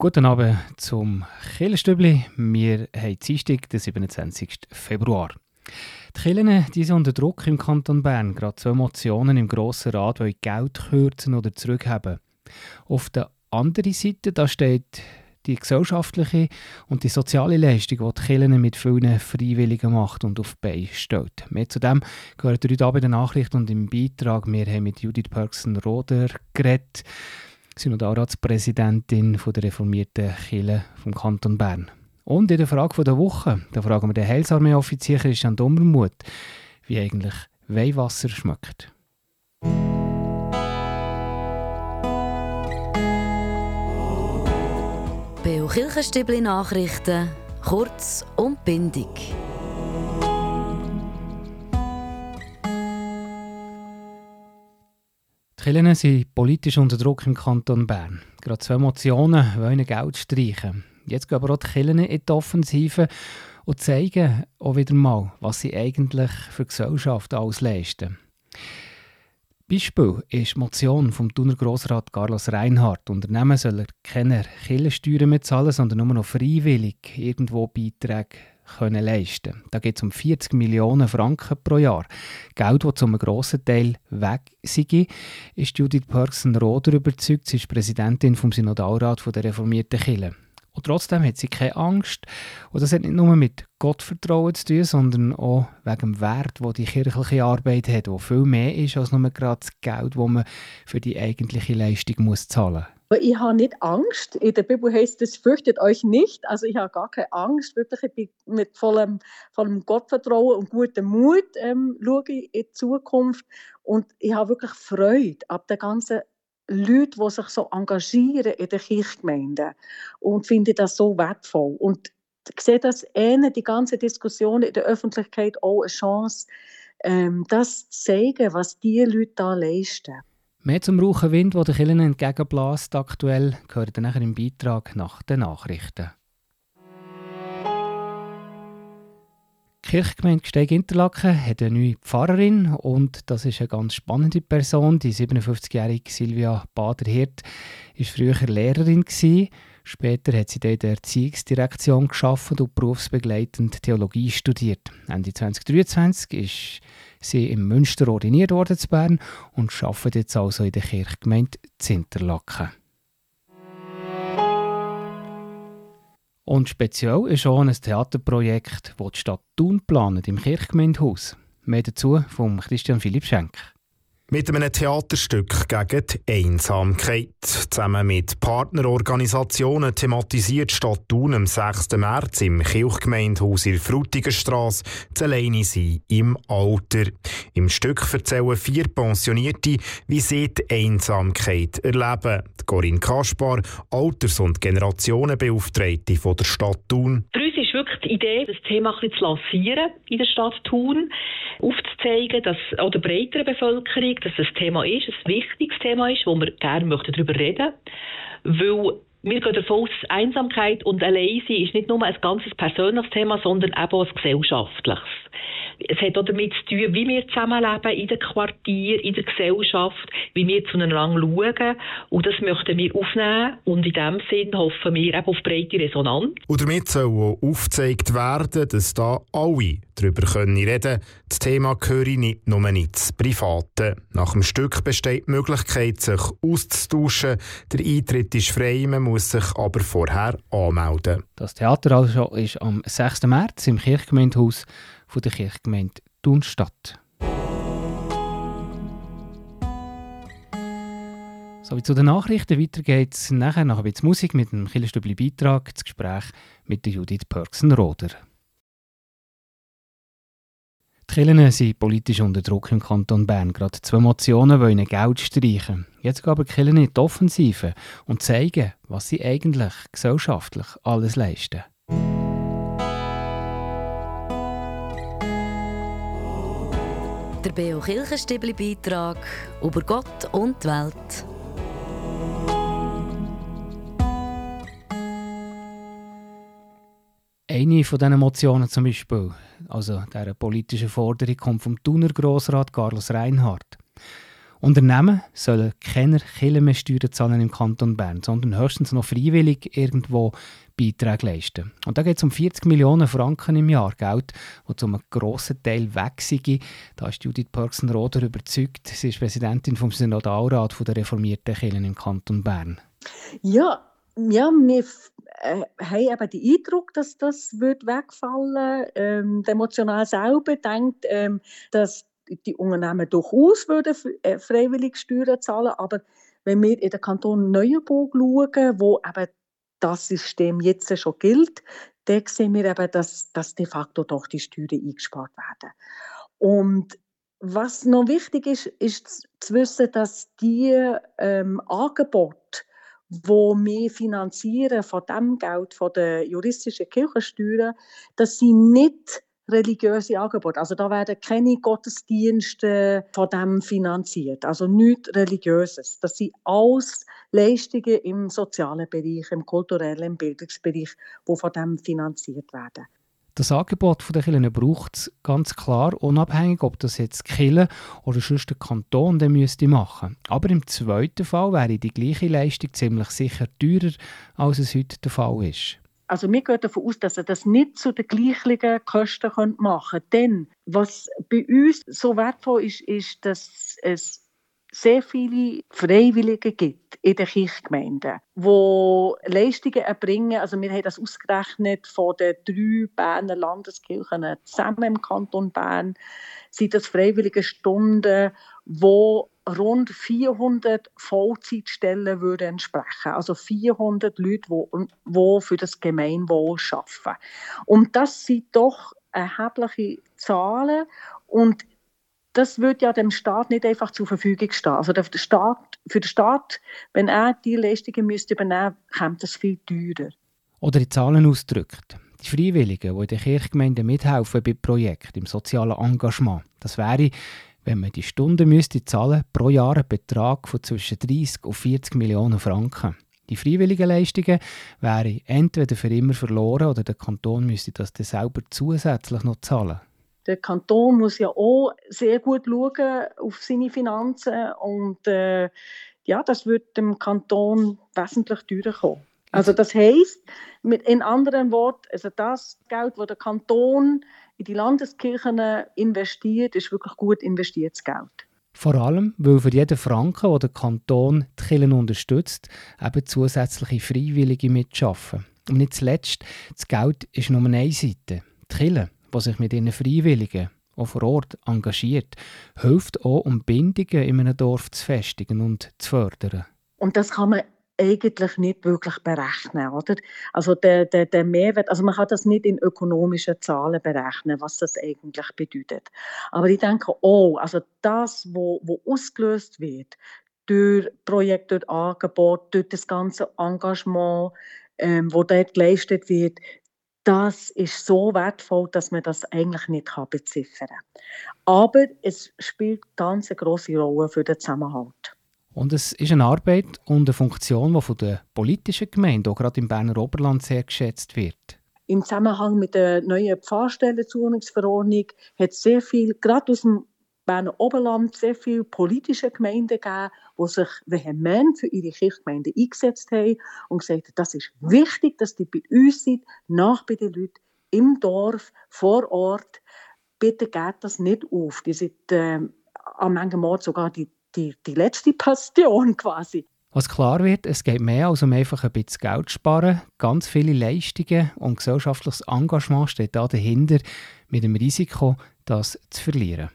Guten Abend zum Killenstübli. Wir haben Dienstag, den 27. Februar. Die Kirchen die sind unter Druck im Kanton Bern. Gerade zwei Motionen im Grossen Rat wollen Geld kürzen oder zurückhaben. Auf der anderen Seite da steht die gesellschaftliche und die soziale Leistung, die die Kirchen mit vielen Freiwilligen macht und auf die Beine stellt. Mehr zu dem gehört heute Abend in der Nachricht und im Beitrag. Wir haben mit Judith Perksen-Roder geredet. Synodalratspräsidentin der reformierten Kirche vom Kanton Bern. Und in der Frage der Woche, da fragen wir den Heilsarmee-Offizier Christian Dummermuth, wie eigentlich Weihwasser schmeckt. Beo Kirchenstübli Nachrichten, kurz und bindig. Kirchen sind politisch unter Druck im Kanton Bern. Gerade zwei Motionen wollen Geld streichen. Jetzt gehen aber auch die Kirchen in die Offensive und zeigen auch wieder mal, was sie eigentlich für die Gesellschaft alles leisten. Beispiel ist die Motion vom Thuner Grossrat Carlos Reinhardt. Unternehmen sollen keine Kirchensteuern mehr zahlen, sondern nur noch freiwillig irgendwo Beiträge können leisten Da geht es um 40 Millionen Franken pro Jahr. Geld, das zum grossen Teil weg sei, ist Judith Perksen-Roder überzeugt. Sie ist Präsidentin vom Synodalrat der reformierten Kirche. Und trotzdem hat sie keine Angst. Und das hat nicht nur mit Gottvertrauen zu tun, sondern auch wegen dem Wert, wo die kirchliche Arbeit hat, wo viel mehr ist als nur gerade das Geld, das man für die eigentliche Leistung muss zahlen muss. Aber ich habe nicht Angst. In der Bibel heißt es, fürchtet euch nicht. Also ich habe gar keine Angst. Wirklich, ich bin mit vollem, vollem Gottvertrauen und gutem Mut ähm, schaue ich in die Zukunft. Und ich habe wirklich Freude ab der ganzen Leute, die sich so engagieren in der Kirchgemeinde und finde das so wertvoll. Und ich sehe das eine, die ganze Diskussion in der Öffentlichkeit auch eine Chance, ähm, das zu zeigen, was diese Leute da leisten. Mehr zum rauchen Wind, der den Kirchen entgegenbläst aktuell, gehört dann nachher im Beitrag nach den Nachrichten. Die Kirchgemeinde Gsteig Interlaken hat eine neue Pfarrerin und das ist eine ganz spannende Person. Die 57-jährige Silvia Bader-Hirt war früher Lehrerin. Gewesen. Später hat sie in der Erziehungsdirektion geschafft und berufsbegleitend Theologie studiert. Ende 2023 ist sie im Münster ordiniert worden zu Bern und arbeitet jetzt also in der Kirchgemeinde Zinterlaken. Und speziell ist auch ein Theaterprojekt, das die Stadt Thun plant, im Kirchgemeindehaus. Mehr dazu von Christian Philipp Schenk. Mit einem Theaterstück gegen die Einsamkeit. Zusammen mit Partnerorganisationen thematisiert Stadt Thun am 6. März im Kirchgemeindehaus in Frutigenstrasse das Alleine sein im Alter. Im Stück erzählen vier Pensionierte, wie sie die Einsamkeit erleben. Corinne Kaspar, Alters- und Generationenbeauftragte von der Stadt Thun. Für uns ist wirklich die Idee, das Thema ein bisschen zu lancieren in der Stadt Thun, aufzuzeigen, dass auch der breiteren Bevölkerung dass das Thema ist, ein wichtiges Thema ist, wo wir gerne darüber reden möchten. Weil wir gehen davon aus, Einsamkeit und Alleinsein ist nicht nur ein ganzes persönliches Thema, sondern auch ein gesellschaftliches. Es hat auch damit zu tun, wie wir zusammenleben in den Quartieren, in der Gesellschaft, wie wir zueinander schauen. Und das möchten wir aufnehmen. Und in diesem Sinn hoffen wir eben auf breite Resonanz. Und damit soll auch aufgezeigt werden, dass da alle darüber können reden Das Thema gehöre nicht nur ins Private. Nach dem Stück besteht die Möglichkeit, sich auszutauschen. Der Eintritt ist frei, man muss sich aber vorher anmelden. Das Theater also ist am 6. März im Kirchgemeindehaus von der Kirchgemeinde Thunstadt. So wie zu den Nachrichten. Weiter geht es nachher nach ein bisschen Musik mit einem Killerstübli Beitrag, das Gespräch mit Judith Pörksen-Roder. Die Kirchen sind politisch unter Druck im Kanton Bern. Gerade zwei Motionen wollen Geld streichen. Jetzt gehen aber die Kirchen in die Offensive und zeigen, was sie eigentlich gesellschaftlich alles leisten. Der Beo Kirchenstibli Beitrag über Gott und die Welt. Eine von diesen Motionen zum Beispiel, also dieser politischen Forderung, kommt vom Thuner Grossrat Carlos Reinhardt. Unternehmen sollen keine Kilometersteuern zahlen im Kanton Bern, sondern höchstens noch freiwillig irgendwo Beiträge leisten. Und da geht es um 40 Millionen Franken im Jahr, Geld, das zu einem grossen Teil weg sei. Da ist Judith Pörksen-Roder überzeugt. Sie ist Präsidentin vom Synodalrat der reformierten Kirchen im Kanton Bern. Ja, ja, wir äh, haben eben den Eindruck, dass das wird wegfallen ähm, Der Emotional selber denkt, ähm, dass die Unternehmen durchaus würden äh, freiwillig Steuern zahlen aber wenn wir in den Kanton Neuenburg schauen, wo eben das System jetzt schon gilt, dann sehen wir eben, dass, dass de facto doch die Steuern eingespart werden. Und was noch wichtig ist, ist zu wissen, dass die ähm, Angebote, wo wir finanzieren von dem Geld von der juristischen Kirchensteuern, dass sie nicht religiöse Angebote. Also da werden keine Gottesdienste von dem finanziert, also nichts Religiöses. Das sind alles Leistungen im sozialen Bereich, im kulturellen, im Bildungsbereich, die von dem finanziert werden. Das Angebot der Kirchen braucht es ganz klar, unabhängig, ob das jetzt Kirche oder sonst der Kanton dann müsste machen. Aber im zweiten Fall wäre die gleiche Leistung ziemlich sicher teurer, als es heute der Fall ist. Also wir gehen davon aus, dass er das nicht zu den gleichen Kosten machen könnte. Denn was bei uns so wertvoll ist, ist, dass es sehr viele Freiwillige gibt in den Kirchgemeinden, die Leistungen erbringen. Also wir haben das ausgerechnet von den drei Berner Landeskirchen zusammen im Kanton Bern, sind das freiwillige Stunden, wo rund 400 Vollzeitstellen würden entsprechen. Also 400 Leute, die, die für das Gemeinwohl arbeiten. Und das sind doch erhebliche Zahlen. Und das wird ja dem Staat nicht einfach zur Verfügung stehen. Also der Staat, für den Staat, wenn er die Leistungen müsste übernehmen müsste, kommt das viel teurer. Oder in Zahlen ausgedrückt. Die Freiwilligen, die in den Kirchgemeinden mithelfen bei Projekten im sozialen Engagement, das wäre, wenn man die Stunden müsste zahlen, pro Jahr einen Betrag von zwischen 30 und 40 Millionen Franken. Die freiwilligen Leistungen wären entweder für immer verloren oder der Kanton müsste das dann selber zusätzlich noch zahlen. Der Kanton muss ja auch sehr gut schauen auf seine Finanzen und äh, ja, das wird dem Kanton wesentlich teurer kommen. Also das heißt, mit in anderen Worten, also das Geld, das der Kanton in die Landeskirchen investiert, ist wirklich gut investiertes Geld. Vor allem, weil für jeden Franken, den der Kanton die Kirchen unterstützt, eben zusätzliche Freiwillige mitschaffen. Und nicht zuletzt, das Geld ist nur eine Seite. Die Kirche der sich mit ihren Freiwilligen auch vor Ort engagiert, hilft auch, um Bindungen in einem Dorf zu festigen und zu fördern. Und das kann man eigentlich nicht wirklich berechnen, oder? Also der, der, der Mehrwert, also man kann das nicht in ökonomischen Zahlen berechnen, was das eigentlich bedeutet. Aber ich denke, oh, also das, wo, wo ausgelöst wird durch Projekte, durch Angebot, durch das ganze Engagement, ähm, wo dort geleistet wird, das ist so wertvoll, dass man das eigentlich nicht beziffern kann. Aber es spielt ganz eine große Rolle für den Zusammenhalt. Und es ist eine Arbeit und eine Funktion, die von der politischen Gemeinde, auch gerade im Berner Oberland, sehr geschätzt wird. Im Zusammenhang mit der neuen Pfarrstellenzuordnungsverordnung hat es sehr viel, gerade aus dem Berner Oberland sehr viele politische Gemeinden gegeben, die sich vehement für ihre Kirchgemeinden eingesetzt haben und gesagt haben, das ist wichtig, dass die bei uns sind, nach bei den Leuten im Dorf, vor Ort. Bitte geht das nicht auf. Die sind äh, an manchem Ort sogar die, die, die letzte Passion quasi. Was klar wird, es geht mehr als um einfach ein bisschen Geld zu sparen. Ganz viele Leistungen und gesellschaftliches Engagement steht da dahinter, mit dem Risiko, das zu verlieren.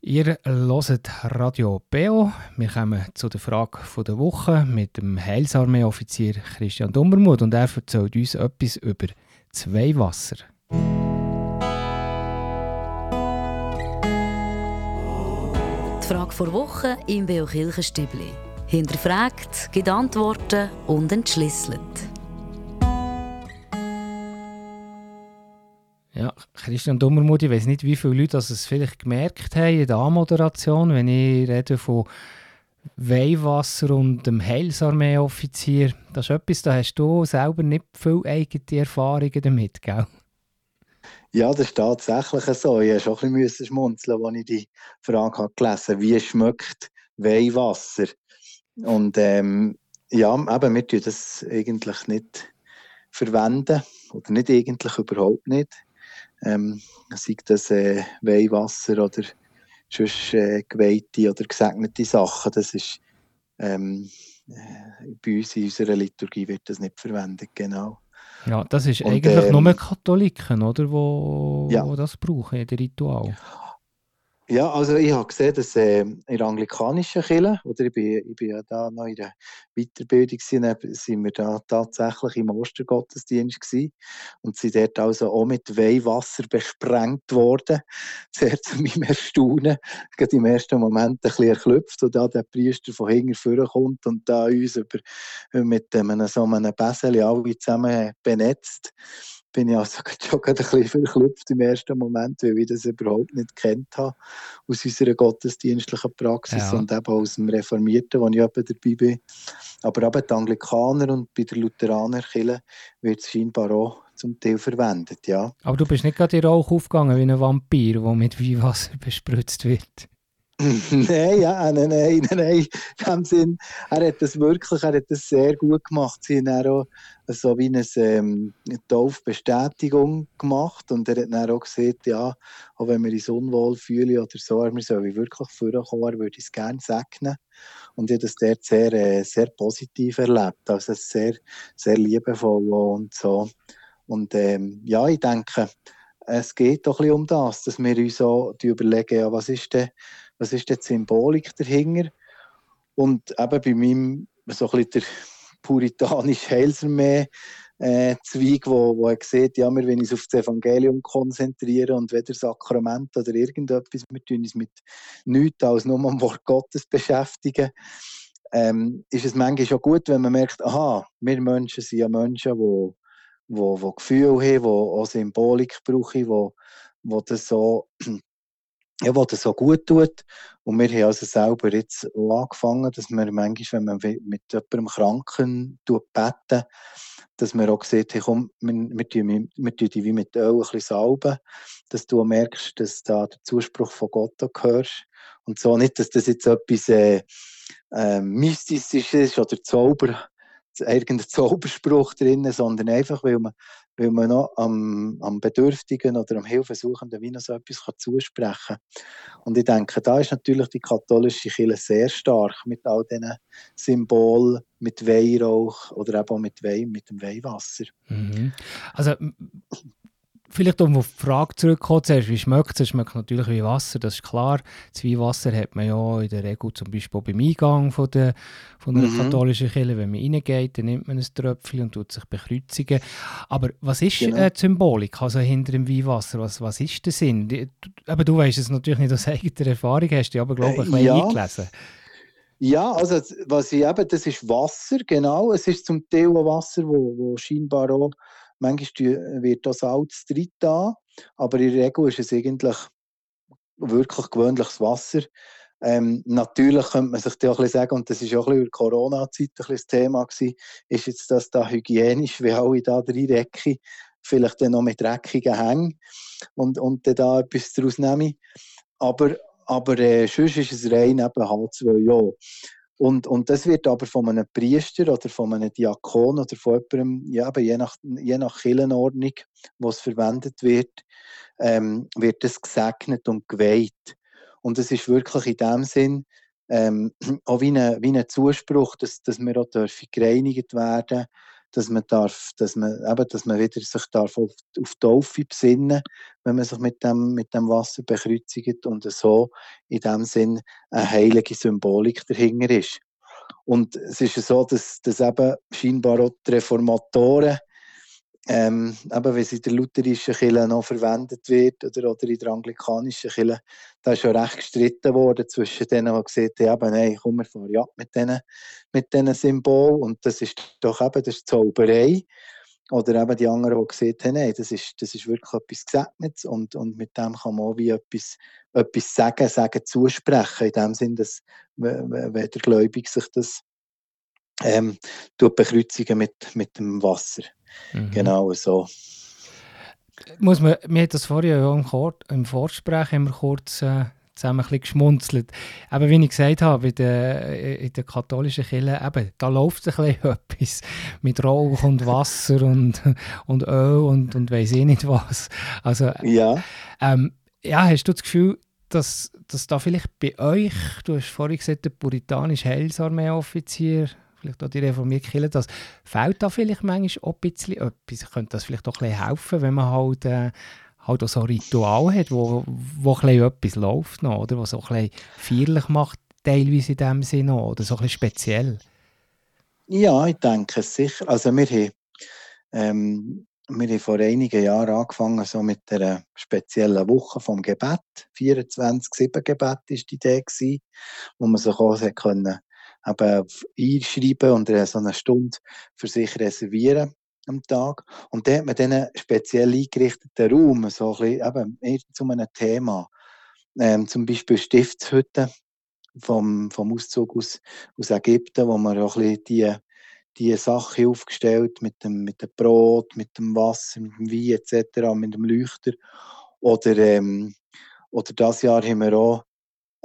Ihr hört Radio Beo. Wir kommen zu der Frage der Woche mit dem Heilsarmee-Offizier Christian Dummermuth und er erzählt uns etwas über zwei Wasser. Die Frage der Woche im Beo Kirchenstübli. Hinterfragt, gibt Antworten und entschlüsselt. Ja, Christian Dummermuth, ich weiß nicht, wie viele Leute es vielleicht gemerkt haben in der Anmoderation, wenn ich rede von Weihwasser und dem Heilsarmee-Offizier. Das ist etwas, da hast du selber nicht viel eigene Erfahrungen damit, gell? Ja, das ist tatsächlich so. Ich musste schon ein bisschen schmunzeln, als ich die Frage gelesen habe, wie schmeckt Weihwasser? Und ähm, ja, eben, wir tun das eigentlich nicht verwenden oder nicht eigentlich überhaupt nicht. Ähm, sei das äh, Weihwasser oder sonst äh, geweihte oder gesegnete Sachen, das ist ähm, äh, bei uns in unserer Liturgie wird das nicht verwendet, genau. Ja, das ist und, eigentlich ähm, nur Katholiken, oder, wo, ja. wo das brauchen in dem Ritual. Ja, also ich habe gesehen, dass äh, in der anglikanischen Kirche, oder ich bin, ich bin ja da noch in der Weiterbildung, gewesen, sind wir da tatsächlich im Ostergottesdienst gewesen und sind dort also auch mit Weihwasser besprengt worden. Sehr zu meinem Erstaunen. Gerade im ersten Moment ein bisschen erklüpft und da der Priester von hinten vorkommt und da uns über, mit einem, so einem Besen alle zusammen benetzt bin ich also schon ein bisschen verklüpft im ersten Moment, weil ich das überhaupt nicht kennt habe aus unserer gottesdienstlichen Praxis ja. und eben aus dem Reformierten, wo ich eben dabei bin. Aber eben die Anglikaner und bei der Lutheranerkirche wird es scheinbar auch zum Teil verwendet, ja. Aber du bist nicht gerade in Rauch aufgegangen wie ein Vampir, der mit Weihwasser bespritzt wird? nein, ja, nein, nein, nein, nein. In dem Sinn, er hat das wirklich, er hat das sehr gut gemacht. Sie haben auch so wie eine, ähm, eine Taufbestätigung gemacht und er hat dann auch gesagt, ja, auch wenn wir uns unwohl fühlen oder so, wir sollen wirklich vorkommen, würde es gerne segnen. Und ich habe das dort sehr, äh, sehr positiv erlebt, also sehr, sehr liebevoll und so. Und ähm, ja, ich denke, es geht doch ein bisschen um das, dass wir uns auch überlegen, ja, was ist denn was ist die Symbolik dahinter? Und eben bei meinem, so ein bisschen der puritanische Heilsarmee, äh, Zweig, wo, wo er sieht, ja, wir wollen uns auf das Evangelium konzentrieren und weder Sakrament oder irgendetwas, wir tun uns mit nichts als nur am Wort Gottes beschäftigen. Ähm, ist es manchmal schon gut, wenn man merkt, aha, wir Menschen sind ja Menschen, die wo, wo, wo Gefühle haben, die auch Symbolik brauchen, die, die das so ja, wo das so gut tut. Und wir haben also selber jetzt auch angefangen, dass wir manchmal, wenn man mit jemandem Kranken beten, dass wir auch sehen, hey, komm, wir, tun, die wie mit Öl ein bisschen salben, dass du merkst, dass da der Zuspruch von Gott hörst. Und so nicht, dass das jetzt etwas äh, äh, Mystisches ist oder Zauber, irgendein Zauberspruch drin, sondern einfach, weil man weil man noch am, am Bedürftigen oder am Hilfesuchenden wie noch so etwas kann zusprechen kann. Und ich denke, da ist natürlich die katholische Kirche sehr stark mit all diesen Symbolen, mit Weihrauch oder eben auch mit Wein, mit dem Weihwasser. Mhm. Also Vielleicht um auf die Frage zurückzukommen, zuerst, wie schmeckt es? Es schmeckt natürlich wie Wasser, das ist klar. Das Weihwasser hat man ja in der Regel zum Beispiel beim Eingang von, der, von einer mhm. katholischen Kirche, wenn man reingeht, dann nimmt man ein Tröpfchen und tut sich bekreuzigen. Aber was ist genau. äh, die Symbolik also hinter dem Weihwasser? Was, was ist der Sinn? Die, aber du weißt es natürlich nicht aus eigener Erfahrung, hast du aber, glaube ich, ein bisschen ja. eingelesen. Ja, also was ich eben, das ist Wasser, genau. Es ist zum Teil Wasser, wo, wo scheinbar auch Manchmal wird das Salz drin da, aber in der Regel ist es eigentlich wirklich gewöhnliches Wasser. Ähm, natürlich könnte man sich da auch ein bisschen sagen, und das war auch ein bisschen der Corona-Zeit ein das Thema gewesen, ist jetzt das da hygienisch, wie alle da reinrecken, vielleicht dann noch mit dreckigen Hängen und, und dann da etwas daraus nehmen. Aber, aber äh, sonst ist es rein eben H2O. Und, und das wird aber von einem Priester oder von einem Diakon oder von jemandem, ja, aber je nach, je nach Kirchenordnung, wo es verwendet wird, ähm, wird es gesegnet und geweiht. Und es ist wirklich in dem Sinn ähm, auch wie ein wie Zuspruch, dass, dass wir auch dürfen gereinigt werden dass man darf, dass man eben, dass man wieder sich darf auf, auf Taufe besinnen, wenn man sich mit dem, mit dem Wasser bekreuzigt und so in dem Sinn eine heilige Symbolik dahinter ist. Und es ist so, dass, dass eben scheinbar auch die Reformatoren ähm, eben, wenn es in der lutherischen Kirche noch verwendet wird oder, oder in der anglikanischen Kirche, da ist schon recht gestritten worden zwischen denen, die gesagt haben, nein, komm, wir fahren ja mit diesen mit Symbolen und das ist doch eben das Zauberei. Oder eben die anderen, die gesagt haben, nein, das ist, das ist wirklich etwas Gesegnetes und, und mit dem kann man auch wie etwas, etwas sagen, sagen, zusprechen, in dem Sinn, dass wenn der Gläubige sich das ähm, bekreuzigen mit, mit dem Wasser. Mhm. Genau so. muss man, wir haben das vorher ja im, im Vorsprech wir kurz äh, zusammen ein bisschen geschmunzelt. Eben, wie ich gesagt habe, in der, in der katholischen Kirche, eben, da läuft ein bisschen etwas mit Rauch und Wasser und, und Öl und, und weiss ich nicht was. Also, ja. Ähm, ja, hast du das Gefühl, dass, dass da vielleicht bei euch, du hast vorhin gesagt, der puritanische Heilsarmee-Offizier, vielleicht auch die reformierte Kirche, das fehlt da vielleicht manchmal auch ein bisschen etwas? Könnte das vielleicht auch ein bisschen helfen, wenn man halt... Äh, halt auch so ein Ritual hat, wo, wo ein etwas läuft noch, oder? Was so ein feierlich macht, teilweise in dem Sinne oder so ein speziell. Ja, ich denke es sicher. Also wir haben, ähm, wir haben vor einigen Jahren angefangen so mit einer speziellen Woche vom Gebet. 24-7-Gebet war die Idee, wo man sich auch können, eben einschreiben und so eine Stunde für sich reservieren am Tag. Und da hat man dann einen speziell eingerichteten Raum, so ein bisschen, eben, zu einem Thema. Ähm, zum Beispiel Stiftshütte vom, vom Auszug aus, aus Ägypten, wo man auch ein die, die Sache aufgestellt mit dem, mit dem Brot, mit dem Wasser, mit dem Wein etc., mit dem Leuchter. Oder, ähm, oder das Jahr haben wir auch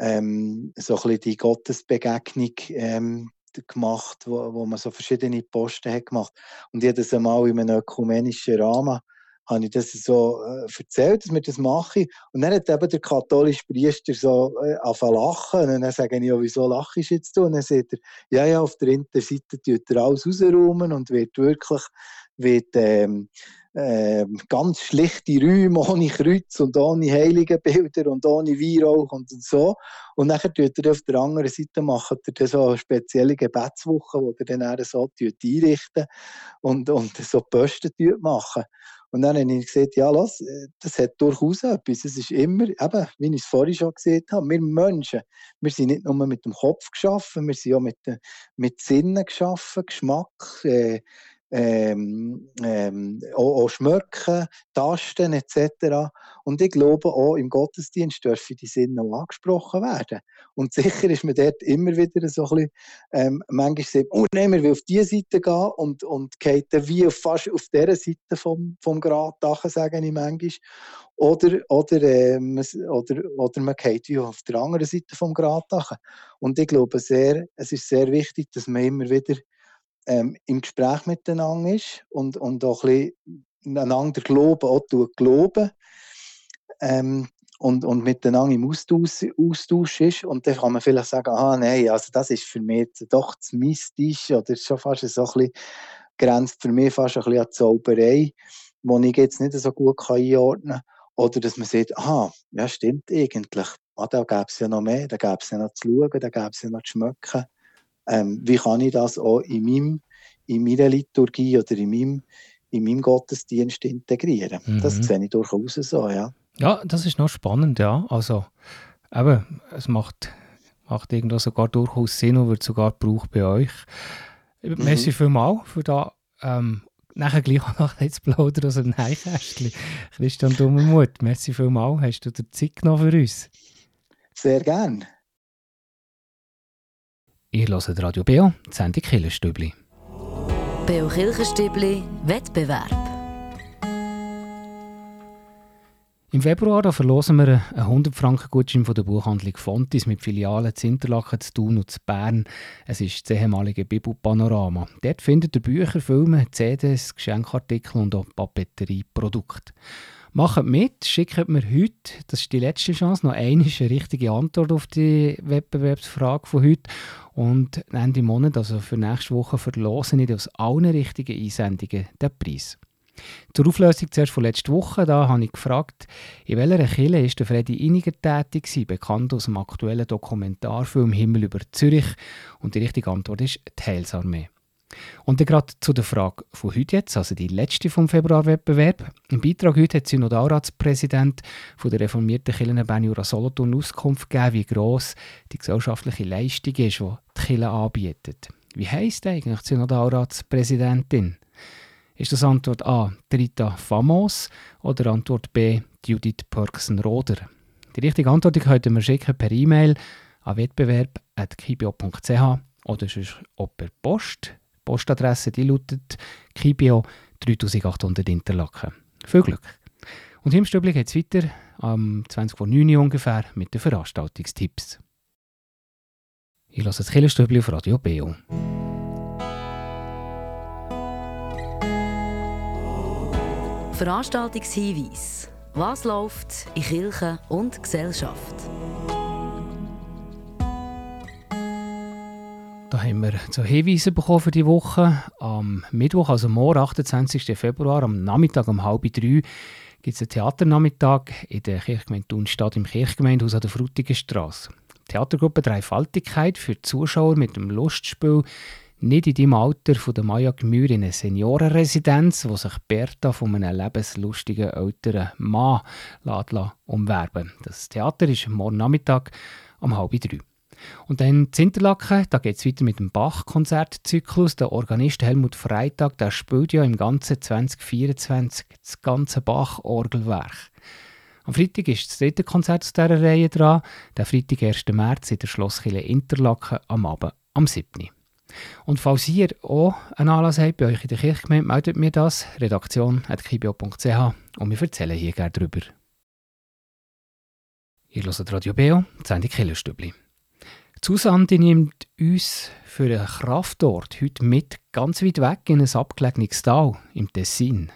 ähm, so ein bisschen die Gottesbegegnung ähm, gemacht, wo, wo man so verschiedene Posten hat gemacht. Und jedes Mal in einem ökumenischen Rahmen habe ich das so äh, erzählt, dass wir das machen. Und dann hat eben der katholische Priester so äh, lachen. Und dann sage ich, ja, wieso lachst du jetzt? Und dann sagt er, ja, ja, auf der Interseite tut er alles rausräumen und wird wirklich wird, ähm, äh, ganz schlichte Räume ohne Kreuz und ohne Heiligenbilder und ohne Weihrauch und so. Und dann tut er auf der anderen Seite macht er so eine spezielle Gebetswoche, wo er dann so einrichten und, und so Posten machen. Und dann habe ich gesagt, ja, lass, das hat durchaus etwas. Es ist immer, eben, wie ich es vorhin schon gesehen habe, wir Menschen, wir sind nicht nur mit dem Kopf geschaffen, wir sind auch mit, mit Sinnen geschaffen, Geschmack, äh, ähm, ähm, auch, auch schmecken, tasten etc. Und ich glaube, auch im Gottesdienst dürfen die Sinne auch angesprochen werden. Und sicher ist man dort immer wieder so ein bisschen, ähm, manchmal sagt, oh nein, wir will auf diese Seite gehen und, und geht wie auf, fast auf dieser Seite vom, vom Grat sage ich manchmal. Oder, oder, ähm, oder, oder man geht wie auf der anderen Seite vom Grat Und ich glaube sehr, es ist sehr wichtig, dass man immer wieder ähm, im Gespräch miteinander ist und, und auch ein bisschen einander glauben, auch glauben. Ähm, und, und miteinander im Austausch, Austausch ist. Und dann kann man vielleicht sagen, ah nein, also das ist für mich doch zu mystisch oder schon fast so ein bisschen, grenzt für mich fast ein bisschen an Zauberei, die ich jetzt nicht so gut einordnen kann. Oder dass man sagt, aha, ja stimmt eigentlich, ah, da gäbe es ja noch mehr, da gäbe es ja noch zu schauen, da gäbe es ja noch zu schmecken ähm, wie kann ich das auch in, meinem, in meiner Liturgie oder in meinem, in meinem Gottesdienst integrieren. Mhm. Das sehe ich durchaus so, ja. Ja, das ist noch spannend, ja. Also, eben, es macht, macht irgendwo sogar durchaus Sinn und wird sogar gebraucht bei euch. Mhm. Merci vielmals für da ähm, nachher gleich auch noch ein plaudern aus dem Heikästchen. Christian Dummermuth, merci vielmals. Hast du dir Zeit genommen für uns? Sehr gerne. Ihr hört Radio Beo, die Sendung Killerstübli. Beo Kirchenstübli Wettbewerb. Im Februar da verlosen wir einen 100 Franken Gutschein von der Buchhandlung Fontis mit Filialen zu Interlaken, zu Thun und zu Bern. Es ist das ehemalige Bibelpanorama. Dort findet ihr Bücher, Filme, CDs, Geschenkartikel und auch Papeterieprodukte. Macht mit, schickt mir heute, das ist die letzte Chance, noch eine richtige Antwort auf die Wettbewerbsfrage von heute. Und Ende Monat, also für nächste Woche, verlosen ich aus allen richtigen Einsendungen den Preis. Zur Auflösung zuerst von letzter Woche, da habe ich gefragt, in welcher Kille ist der Freddy Iniger tätig gewesen, bekannt aus dem aktuellen Dokumentarfilm Himmel über Zürich. Und die richtige Antwort ist die Heilsarmee. Und dann gerade zu der Frage von heute jetzt, also die letzte vom Februarwettbewerb. Im Beitrag heute hat Synodalratspräsident der reformierten Kirche Benjura Solothurn Auskunft gegeben, wie gross die gesellschaftliche Leistung ist, die die Kirche anbietet. Wie heisst eigentlich die Synodalratspräsidentin? Ist das Antwort A. Rita Famos oder Antwort B. Judith Pörksen-Roder? Die richtige Antwort könnt ihr mir schicken per E-Mail an wettbewerb.kibio.ch oder sonst auch per Post Postadresse die lautet Kibio 3800 Interlaken. Viel Glück! Und im Stübli geht es weiter, am 20 vor 9 Uhr ungefähr, mit den Veranstaltungstipps. Ich höre das Killerstübli auf Radio Beo. Veranstaltungshinweis. Was läuft in Kirche und Gesellschaft? Da haben wir so Hinweise bekommen für die Woche. Am Mittwoch, also morgen, 28. Februar, am Nachmittag um halb drei, gibt es einen Theaternachmittag in der Kirchgemeinde Thunstadt im Kirchgemeindehaus an der Frutigenstrasse. Theatergruppe Dreifaltigkeit für Zuschauer mit dem Lustspiel nicht in deinem Alter von der Maya Gmür in einer Seniorenresidenz, wo sich Bertha von einem lebenslustigen älteren Mann umwerben Das Theater ist morgen Nachmittag um halb drei. Und dann Zinterlaken, da geht es weiter mit dem Bach-Konzertzyklus. Der Organist Helmut Freitag, der spielt ja im ganzen 2024 das ganze Bach-Orgelwerk. Am Freitag ist das dritte Konzert aus dieser Reihe dran. Der Freitag, 1. März, in der Schlosskirche Interlaken am Abend am 7. Und falls ihr auch einen Anlass habt bei euch in der Kirchgemeinde, meldet mir das, redaktion.kibio.ch und wir erzählen hier gerne darüber. Ihr hört Radio Beo, die Sendung Killerstübli. Susanne nimmt uns für einen Kraftort heute mit, ganz weit weg in ein abgelegenes Tal im Tessin.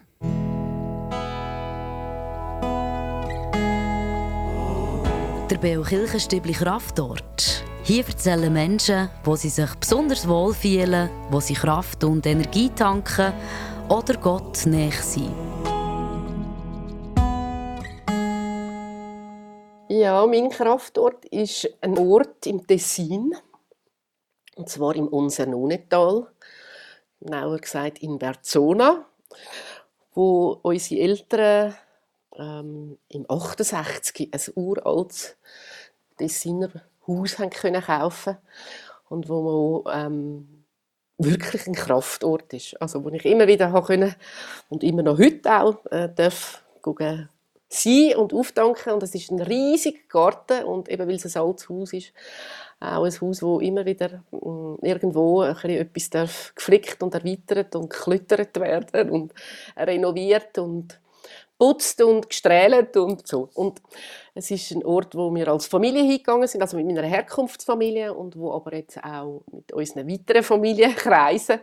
Der Beo Kirchenstübli Kraftort. Hier erzählen Menschen, wo sie sich besonders wohlfühlen, wo sie Kraft und Energie tanken oder Gott näher sind. Ja, mein Kraftort ist ein Ort im Tessin, und zwar im Unsernonetal, genauer gesagt in Berzona, wo unsere Eltern ähm, im 68 ein uraltes Tessiner Haus haben können kaufen und wo man ähm, wirklich ein Kraftort ist. Also wo ich immer wieder habe können und immer noch heute auch äh, darf gucken, sein und aufdanken. Und es ist ein riesiger Garten und eben weil es ein altes Haus ist, auch ein Haus, wo immer wieder mm, irgendwo ein etwas darf geflickt und erweitert und geklettert werden und renoviert und putzt und gestrählt und so. Und es ist ein Ort, wo wir als Familie hingegangen sind, also mit meiner Herkunftsfamilie und wo aber jetzt auch mit unseren weiteren Familienkreisen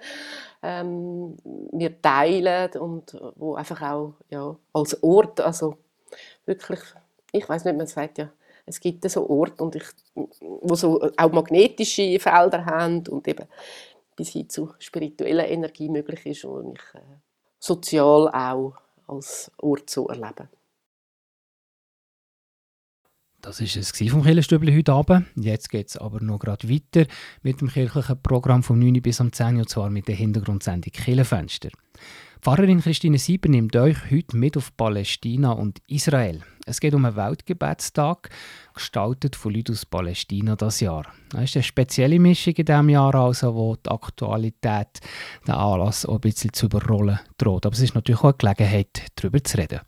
ähm, wir teilen und wo einfach auch ja, als Ort, also wirklich, ich weiß nicht, man sagt ja, es gibt so Orte, und ich, wo so auch magnetische Felder haben und eben bis hin zu spiritueller Energie möglich ist und ich äh, sozial auch als Ort zu erleben. Das war es vom Kirchenstübli heute Abend. Jetzt geht es aber noch gerade weiter mit dem kirchlichen Programm vom 9 bis um 10 Uhr, und zwar mit der Hintergrundsendung Kirchenfenster. Pfarrerin Christine Sieber nimmt euch heute mit auf Palästina und Israel. Es geht um einen Weltgebetstag, gestaltet von Leuten aus Palästina das Jahr. Das ist eine spezielle Mischung in diesem Jahr, also, wo die Aktualität den Anlass auch ein bisschen zu überrollen droht. Aber es ist natürlich auch eine Gelegenheit, darüber zu reden.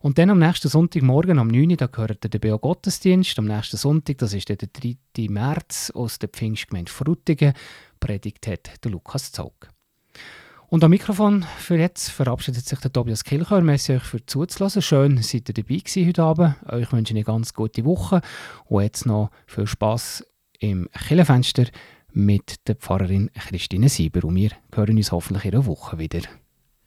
Und dann am nächsten Sonntagmorgen um 9 Uhr, da gehört der BO Gottesdienst. Am nächsten Sonntag, das ist der 3. März, aus der Pfingstgemeinde Frutigen, predigt hat der Lukas Zog. Und am Mikrofon für jetzt verabschiedet sich der Tobias Kilchör. Merci euch für zuzulassen. Schön, seid ihr dabei gewesen heute Abend. Euch wünsche eine ganz gute Woche und jetzt noch viel Spaß im Killenfenster mit der Pfarrerin Christine Sieber. Und wir hören uns hoffentlich in einer Woche wieder.